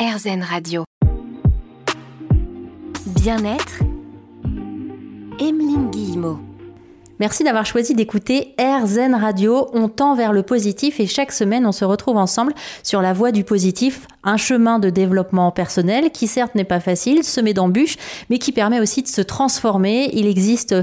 RZN Radio. Bien-être, Emeline Guillemot. Merci d'avoir choisi d'écouter Air Zen Radio. On tend vers le positif et chaque semaine on se retrouve ensemble sur la voie du positif, un chemin de développement personnel qui certes n'est pas facile, semé d'embûches, mais qui permet aussi de se transformer. Il existe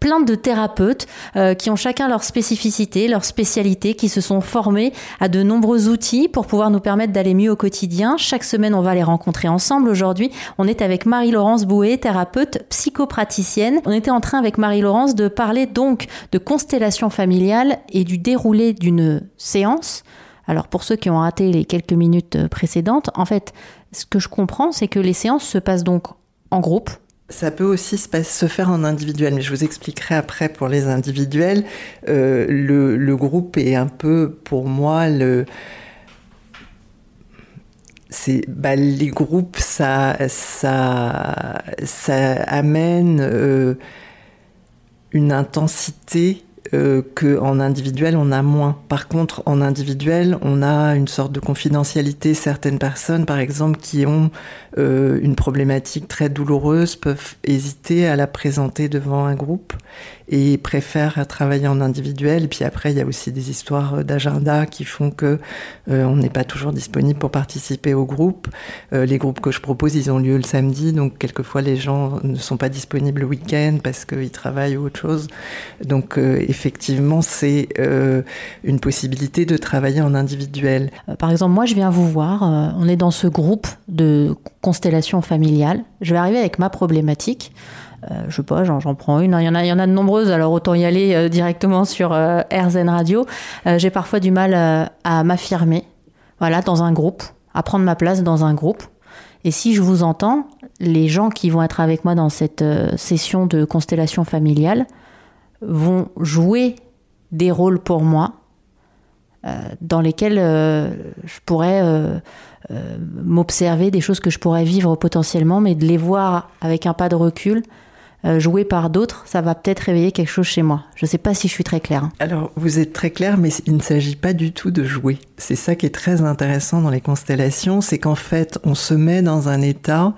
plein de thérapeutes euh, qui ont chacun leur spécificité, leur spécialité, qui se sont formés à de nombreux outils pour pouvoir nous permettre d'aller mieux au quotidien. Chaque semaine on va les rencontrer ensemble. Aujourd'hui on est avec Marie-Laurence Bouet, thérapeute psychopraticienne. On était en train avec Marie-Laurence de parler donc de constellation familiale et du déroulé d'une séance. Alors pour ceux qui ont raté les quelques minutes euh, précédentes, en fait, ce que je comprends, c'est que les séances se passent donc en groupe. Ça peut aussi se, faire en individuel, mais je vous expliquerai après pour les individuels. Euh, le, groupe est un peu, pour moi, le, bah, les groupes ça ça ça amène euh, une intensité euh, qu'en individuel, on a moins. Par contre, en individuel, on a une sorte de confidentialité. Certaines personnes, par exemple, qui ont euh, une problématique très douloureuse, peuvent hésiter à la présenter devant un groupe et préfèrent travailler en individuel. Et puis après, il y a aussi des histoires d'agenda qui font que euh, on n'est pas toujours disponible pour participer au groupe. Euh, les groupes que je propose, ils ont lieu le samedi, donc quelquefois les gens ne sont pas disponibles le week-end parce qu'ils travaillent ou autre chose. Donc euh, effectivement, c'est une possibilité de travailler en individuel. Par exemple, moi, je viens vous voir. on est dans ce groupe de constellation familiale. Je vais arriver avec ma problématique. Euh, je sais pas, j'en prends une. Il y, en a, il y en a de nombreuses, alors autant y aller euh, directement sur euh, RZN Radio. J'ai parfois du mal à m'affirmer, voilà, dans un groupe, à prendre ma place dans un groupe. Et si je vous entends, les gens qui vont être avec moi dans cette session de constellation familiale vont jouer des rôles pour moi dans lesquels je pourrais m'observer, des choses que je pourrais vivre potentiellement, mais de les voir avec un pas de recul, euh, joué par d'autres, ça va peut-être réveiller quelque chose chez moi. Je ne sais pas si je suis très claire. Alors, vous êtes très claire, mais il ne s'agit pas du tout de jouer. C'est ça qui est très intéressant dans les constellations, c'est qu'en fait, on se met dans un état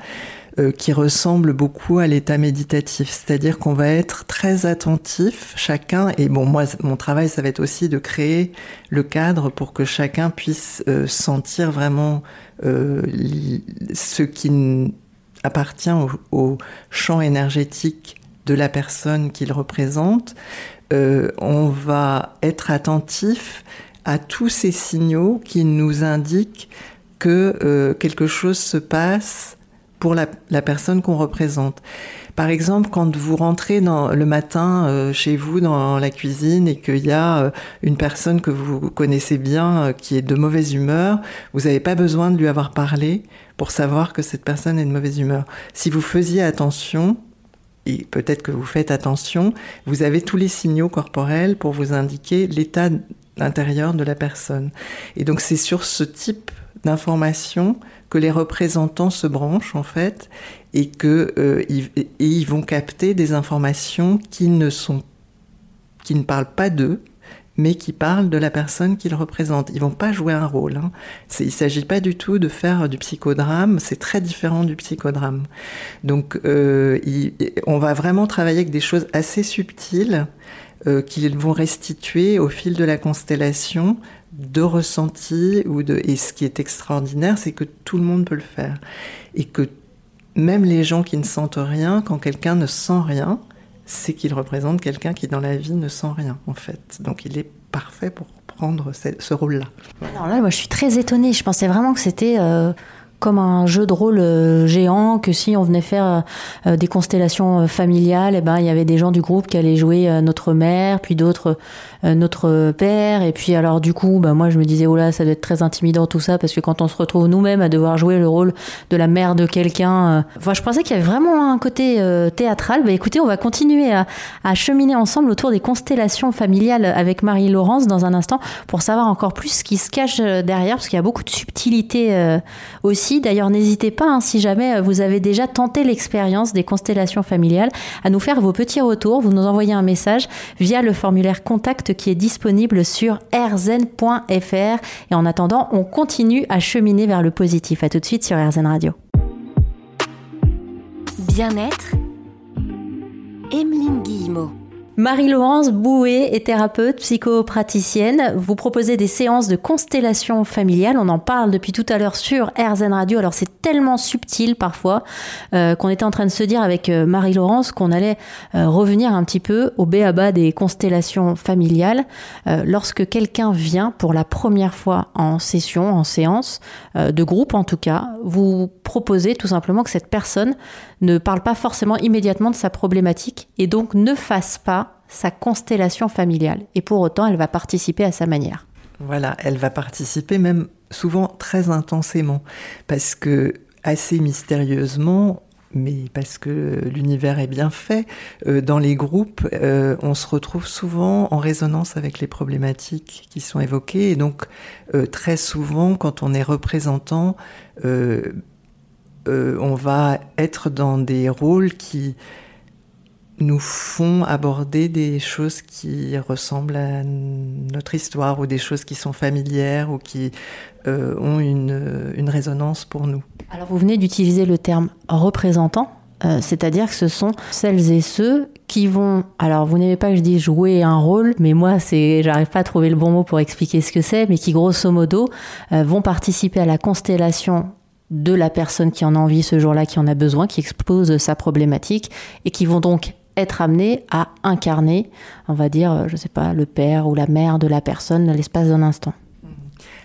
euh, qui ressemble beaucoup à l'état méditatif, c'est-à-dire qu'on va être très attentif chacun. Et bon, moi, mon travail, ça va être aussi de créer le cadre pour que chacun puisse euh, sentir vraiment ce qui appartient au, champ énergétique de la personne qu'il représente, euh, on va être attentif à tous ces signaux qui nous indiquent que euh, quelque chose se passe pour la, personne qu'on représente. Par exemple, quand vous rentrez dans, le matin euh, chez vous dans la cuisine et qu'il y a une personne que vous connaissez bien qui est de mauvaise humeur, vous n'avez pas besoin de lui avoir parlé pour savoir que cette personne est de mauvaise humeur. Si vous faisiez attention, et peut-être que vous faites attention, vous avez tous les signaux corporels pour vous indiquer l'état intérieur de la personne. Et donc c'est sur ce type d'information que les représentants se branchent en fait et que euh, ils, vont capter des informations qui ne sont qui ne parlent pas d'eux mais qui parlent de la personne qu'ils représentent. Ils vont pas jouer un rôle. Hein. Il s'agit pas du tout de faire du psychodrame, c'est très différent du psychodrame. Donc euh, on va vraiment travailler avec des choses assez subtiles euh, qu'ils vont restituer au fil de la constellation de ressentis ou de et ce qui est extraordinaire c'est que tout le monde peut le faire et que même les gens qui ne sentent rien quand quelqu'un ne sent rien c'est qu'il représente quelqu'un qui dans la vie ne sent rien en fait. Donc il est parfait pour prendre ce, rôle-là. Alors là, moi je suis très étonnée. Je pensais vraiment que c'était euh, comme un jeu de rôle euh, géant, que si on venait faire euh, des constellations familiales, eh ben il y avait des gens du groupe qui allaient jouer notre mère, puis d'autres euh, notre père. Et puis alors du coup, bah, moi je me disais, oh là, ça doit être très intimidant tout ça, parce que quand on se retrouve nous-mêmes à devoir jouer le rôle de la mère de quelqu'un, euh, je pensais qu'il y avait vraiment un côté euh, théâtral. Bah écoutez, on va continuer à, à, cheminer ensemble autour des constellations familiales avec Marie-Laurence dans un instant pour savoir encore plus ce qui se cache derrière, parce qu'il y a beaucoup de subtilité aussi. D'ailleurs, n'hésitez pas, hein, si jamais vous avez déjà tenté l'expérience des constellations familiales, à nous faire vos petits retours. Vous nous envoyez un message via le formulaire contact qui est disponible sur rzen.fr. Et en attendant, on continue à cheminer vers le positif. À tout de suite sur RZN Radio. Bien-être, Emeline Guillemot. Marie-Laurence Bouet est thérapeute, psychopraticienne. Vous proposez des séances de constellation familiale. On en parle depuis tout à l'heure sur RZN Radio. Alors c'est tellement subtil parfois euh, qu'on était en train de se dire avec euh, Marie-Laurence qu'on allait euh, revenir un petit peu au béaba des constellations familiales. lorsque quelqu'un vient pour la première fois en session, en séance, de groupe en tout cas, vous proposez tout simplement que cette personne ne parle pas forcément immédiatement de sa problématique et donc ne fasse pas sa constellation familiale. Et pour autant, elle va participer à sa manière. Voilà, elle va participer même souvent très intensément, parce que assez mystérieusement, mais parce que l'univers est bien fait, euh, dans les groupes, euh, on se retrouve souvent en résonance avec les problématiques qui sont évoquées. Et donc, euh, très souvent, quand on est représentant, on va être dans des rôles qui nous font aborder des choses qui ressemblent à notre histoire ou des choses qui sont familières ou qui euh, ont une, une, résonance pour nous. Alors vous venez d'utiliser le terme représentant, euh, c'est-à-dire que ce sont celles et ceux qui vont, alors vous n'aimez pas que je dise jouer un rôle, mais moi c'est, j'arrive pas à trouver le bon mot pour expliquer ce que c'est, mais qui grosso modo euh, vont participer à la constellation de la personne qui en a envie ce jour-là, qui en a besoin, qui expose sa problématique, et qui vont donc être amené à incarner, on va dire, euh, je ne sais pas, le père ou la mère de la personne dans l'espace d'un instant. Mmh.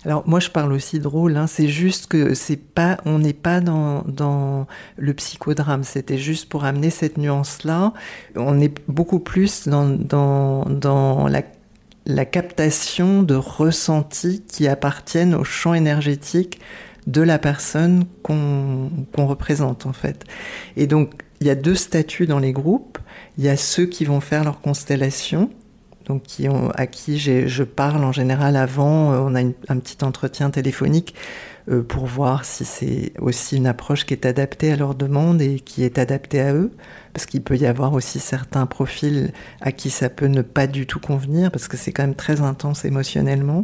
Alors moi je parle aussi de rôle, hein. c'est juste que c'est pas, on n'est pas dans, le psychodrame, c'était juste pour amener cette nuance-là. On est beaucoup plus dans, la captation de ressentis qui appartiennent au champ énergétique de la personne qu'on représente en fait. Et donc il y a deux statuts dans les groupes. Il y a ceux qui vont faire leur constellation, donc à qui je parle en général avant. Euh, on a un petit entretien téléphonique euh, pour voir si c'est aussi une approche qui est adaptée à leur demande et qui est adaptée à eux. Parce qu'il peut y avoir aussi certains profils à qui ça peut ne pas du tout convenir, parce que c'est quand même très intense émotionnellement.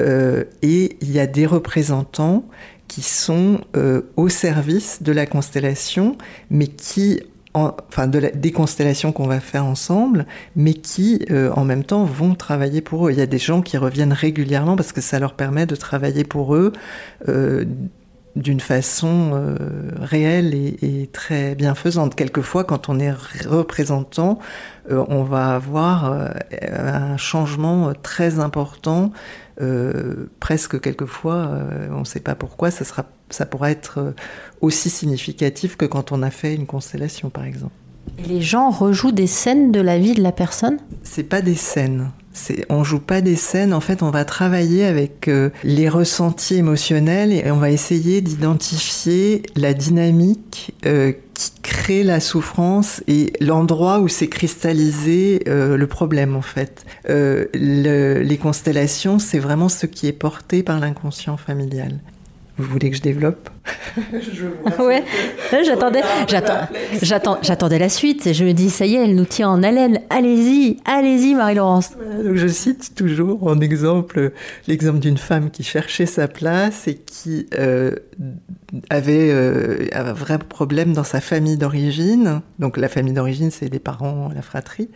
Euh, et il y a des représentants qui sont euh, au service de la constellation, mais qui, enfin des constellations qu'on va faire ensemble, mais qui euh, en même temps vont travailler pour eux. Il y a des gens qui reviennent régulièrement parce que ça leur permet de travailler pour eux euh, d'une façon réelle et, très bienfaisante. Quelquefois, quand on est représentant, on va avoir un changement très important euh, presque quelquefois, euh, on ne sait pas pourquoi, ça, sera, ça pourra être euh, aussi significatif que quand on a fait une constellation, par exemple. Et les gens rejouent des scènes de la vie de la personne? C'est pas des scènes. On joue pas des scènes, en fait, on va travailler avec les ressentis émotionnels et on va essayer d'identifier la dynamique qui crée la souffrance et l'endroit où s'est cristallisé euh, le problème en fait. Euh, les constellations, c'est vraiment ce qui est porté par l'inconscient familial. Vous voulez que je développe? Je Ouais, j'attendais, j'attends, j'attendais la suite. Je me dis, ça y est, elle nous tient en haleine. Allez-y, allez-y, Marie-Laurence. Donc je cite toujours en exemple l'exemple d'une femme qui cherchait sa place et qui euh, avait euh, un vrai problème dans sa famille d'origine. Donc la famille d'origine, c'est les parents, la fratrie.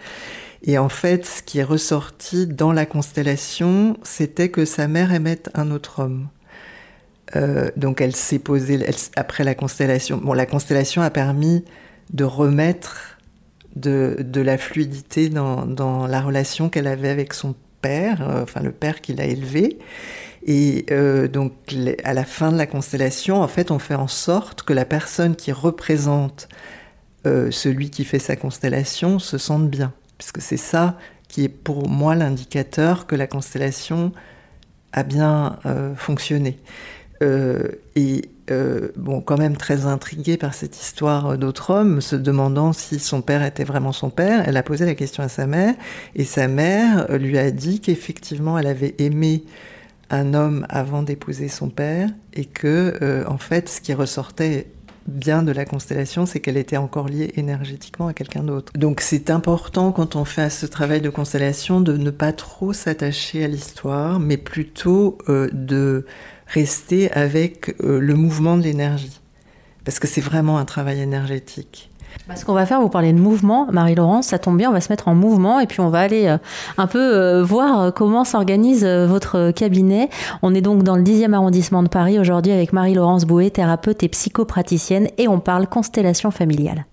Et en fait, ce qui est ressorti dans la constellation, c'était que sa mère aimait un autre homme. Euh, donc elle s'est posée après la constellation. Bon, la constellation a permis de remettre de, de la fluidité dans, dans la relation qu'elle avait avec son père, euh, enfin le père qui l'a élevé. Et euh, donc à la fin de la constellation, en fait, on fait en sorte que la personne qui représente celui qui fait sa constellation se sente bien, puisque c'est ça qui est pour moi l'indicateur que la constellation a bien fonctionné. Euh, et euh, bon, quand même très intriguée par cette histoire d'autre homme, se demandant si son père était vraiment son père, elle a posé la question à sa mère, et sa mère lui a dit qu'effectivement elle avait aimé un homme avant d'épouser son père et que, en fait, ce qui ressortait bien de la constellation, c'est qu'elle était encore liée énergétiquement à quelqu'un d'autre. Donc c'est important quand on fait ce travail de constellation de ne pas trop s'attacher à l'histoire, mais plutôt euh, de rester avec euh, le mouvement de l'énergie. Parce que c'est vraiment un travail énergétique. Bah, ce qu'on va faire, vous parlez de mouvement, Marie-Laurence, ça tombe bien, on va se mettre en mouvement et puis on va aller euh, un peu euh, voir comment s'organise votre cabinet. On est donc dans le 10e arrondissement de Paris aujourd'hui avec Marie-Laurence Bouet, thérapeute et psychopraticienne, et on parle constellation familiale.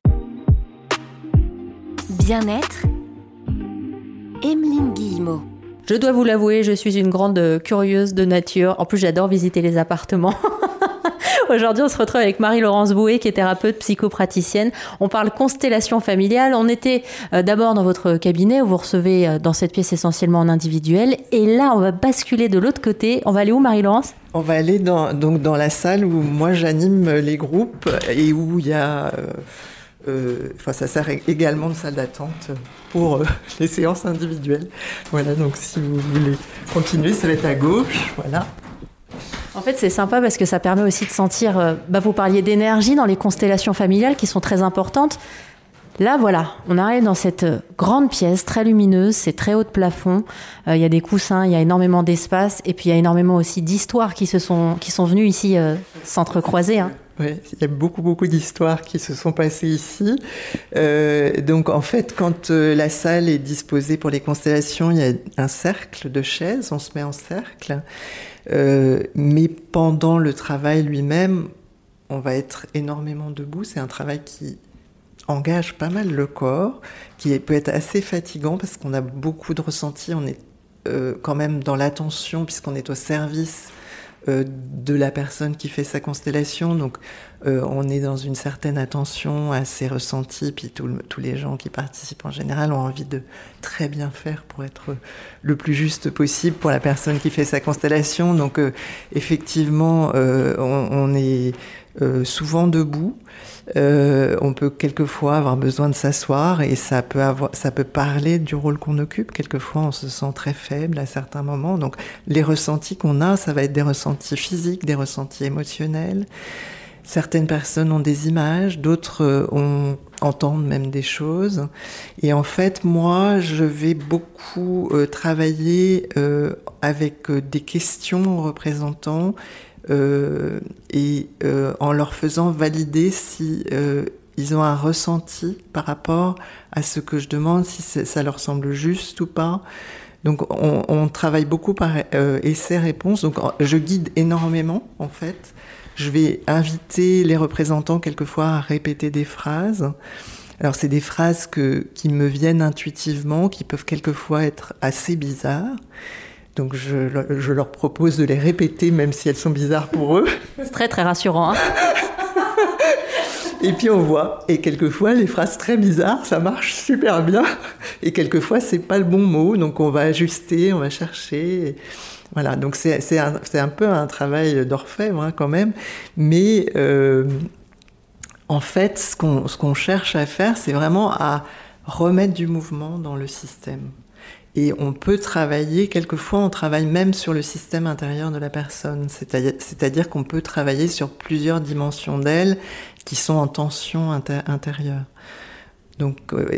Bien-être, Emeline Guillemot. Je dois vous l'avouer, je suis une grande curieuse de nature. En plus, j'adore visiter les appartements. Aujourd'hui, on se retrouve avec Marie-Laurence Bouet, qui est thérapeute psychopraticienne. On parle constellation familiale. On était euh, d'abord dans votre cabinet où vous recevez euh, dans cette pièce essentiellement en individuel. Et là, on va basculer de l'autre côté. On va aller où, Marie-Laurence? On va aller dans, donc dans la salle où moi j'anime les groupes et où il y a. Euh, enfin, ça sert également de salle d'attente pour les séances individuelles. Voilà, donc si vous voulez continuer, ça va être à gauche. Voilà. En fait, c'est sympa parce que ça permet aussi de sentir. Euh, bah, vous parliez d'énergie dans les constellations familiales qui sont très importantes. Là, voilà, on arrive dans cette euh, grande pièce très lumineuse, c'est très haut de plafond. Euh, il y a des coussins, il y a énormément d'espace, et puis il y a énormément aussi d'histoires qui se sont qui sont venues ici s'entrecroiser. Hein. Oui, il y a beaucoup, beaucoup d'histoires qui se sont passées ici. donc, en fait, quand la salle est disposée pour les constellations, il y a un cercle de chaises, on se met en cercle. Euh, mais pendant le travail lui-même, on va être énormément debout. C'est un travail qui engage pas mal le corps, qui peut être assez fatigant parce qu'on a beaucoup de ressentis. On est euh, quand même dans l'attention puisqu'on est au service euh, de la personne qui fait sa constellation. Donc, euh, on est dans une certaine attention à ses ressentis. Puis tous les gens qui participent en général ont envie de très bien faire pour être le plus juste possible pour la personne qui fait sa constellation. Donc, euh, effectivement, on, est souvent debout. Euh, on peut quelquefois avoir besoin de s'asseoir et ça peut, avoir, ça peut parler du rôle qu'on occupe. Quelquefois, on se sent très faible à certains moments. Donc, les ressentis qu'on a, ça va être des ressentis physiques, des ressentis émotionnels. Certaines personnes ont des images, d'autres euh, entendent même des choses. Et en fait, moi, je vais beaucoup euh, travailler avec des questions représentants euh, et euh, en leur faisant valider si euh, ils ont un ressenti par rapport à ce que je demande, si ça leur semble juste ou pas. Donc on, travaille beaucoup par essai-réponse. Donc je guide énormément en fait. Je vais inviter les représentants quelquefois à répéter des phrases. Alors c'est des phrases que, qui me viennent intuitivement, qui peuvent quelquefois être assez bizarres. Donc je, leur propose de les répéter même si elles sont bizarres pour eux. C'est très très rassurant. Hein. et puis on voit. Et quelquefois les phrases très bizarres, ça marche super bien. Et quelquefois c'est pas le bon mot, donc on va ajuster, on va chercher. Voilà, donc c'est un, un, peu un travail d'orfèvre hein, quand même. Mais euh, en fait, ce qu'on cherche à faire, c'est vraiment à remettre du mouvement dans le système. Et on peut travailler, quelquefois on travaille même sur le système intérieur de la personne, c'est-à-dire qu'on peut travailler sur plusieurs dimensions d'elle qui sont en tension intérieure. Donc euh,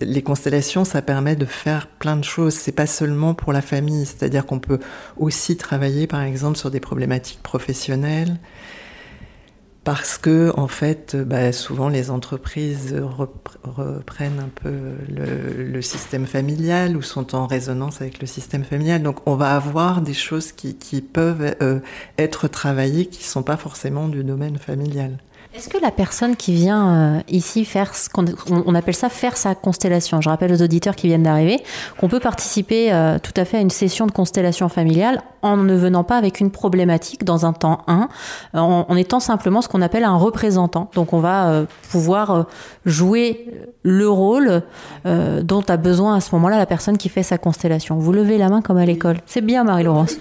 les constellations, ça permet de faire plein de choses. C'est pas seulement pour la famille, c'est-à-dire qu'on peut aussi travailler, par exemple, sur des problématiques professionnelles, parce que en fait, bah, souvent les entreprises reprennent un peu le, système familial ou sont en résonance avec le système familial. Donc on va avoir des choses qui, peuvent euh, être travaillées qui ne sont pas forcément du domaine familial. Est-ce que la personne qui vient euh, ici faire ce qu'on on appelle ça faire sa constellation, je rappelle aux auditeurs qui viennent d'arriver qu'on peut participer euh, tout à fait à une session de constellation familiale en ne venant pas avec une problématique dans un temps 1, en, étant simplement ce qu'on appelle un représentant. Donc on va euh, pouvoir jouer le rôle dont a besoin à ce moment-là la personne qui fait sa constellation. Vous levez la main comme à l'école. C'est bien Marie-Laurence.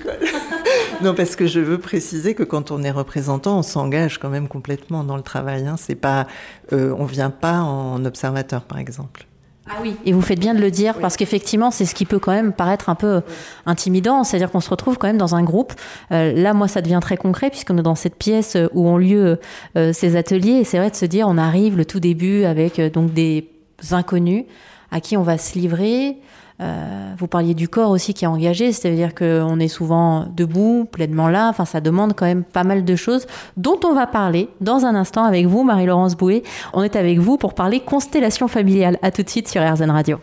non, parce que je veux préciser que quand on est représentant, on s'engage quand même complètement dans le travail. Hein. C'est pas, euh, on vient pas en observateur, par exemple. Ah oui, et vous faites bien de le dire parce qu'effectivement, c'est ce qui peut quand même paraître un peu intimidant, c'est-à-dire qu'on se retrouve quand même dans un groupe. Euh, là, moi, ça devient très concret puisqu'on est dans cette pièce où ont lieu euh, ces ateliers et c'est vrai de se dire, on arrive le tout début avec donc des inconnus à qui on va se livrer. Euh, vous parliez du corps aussi qui est engagé, c'est-à-dire qu'on est souvent debout, pleinement là. Enfin, ça demande quand même pas mal de choses dont on va parler dans un instant avec vous, Marie-Laurence Bouet. On est avec vous pour parler constellation familiale. À tout de suite sur RZN Radio.